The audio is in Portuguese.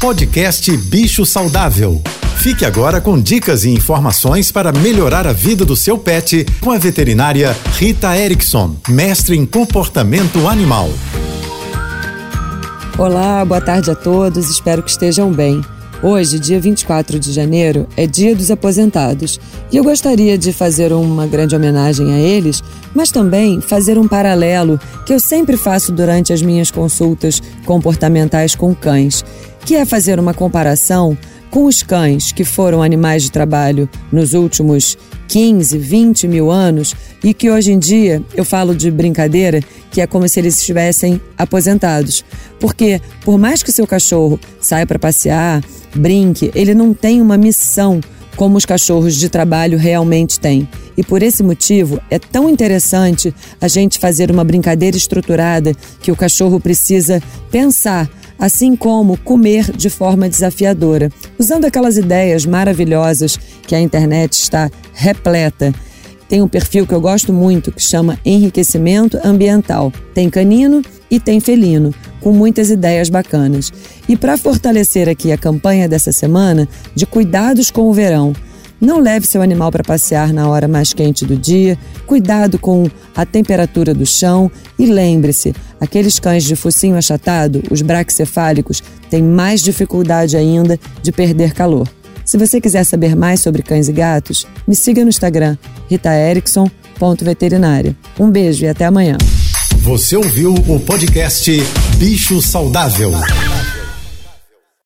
Podcast Bicho Saudável. Fique agora com dicas e informações para melhorar a vida do seu pet com a veterinária Rita Erickson, mestre em comportamento animal. Olá, boa tarde a todos, espero que estejam bem. Hoje, dia 24 de janeiro, é Dia dos Aposentados e eu gostaria de fazer uma grande homenagem a eles, mas também fazer um paralelo que eu sempre faço durante as minhas consultas comportamentais com cães, que é fazer uma comparação com os cães, que foram animais de trabalho nos últimos 15, 20 mil anos e que hoje em dia eu falo de brincadeira que é como se eles estivessem aposentados. Porque, por mais que seu cachorro saia para passear, brinque, ele não tem uma missão como os cachorros de trabalho realmente têm. E por esse motivo é tão interessante a gente fazer uma brincadeira estruturada que o cachorro precisa pensar assim como comer de forma desafiadora, usando aquelas ideias maravilhosas que a internet está repleta. Tem um perfil que eu gosto muito que chama Enriquecimento Ambiental. Tem canino e tem felino, com muitas ideias bacanas. E para fortalecer aqui a campanha dessa semana de cuidados com o verão, não leve seu animal para passear na hora mais quente do dia, cuidado com a temperatura do chão e lembre-se, aqueles cães de focinho achatado, os braquicefálicos, têm mais dificuldade ainda de perder calor. Se você quiser saber mais sobre cães e gatos, me siga no Instagram, ritaerickson.veterinária. Um beijo e até amanhã. Você ouviu o podcast Bicho Saudável.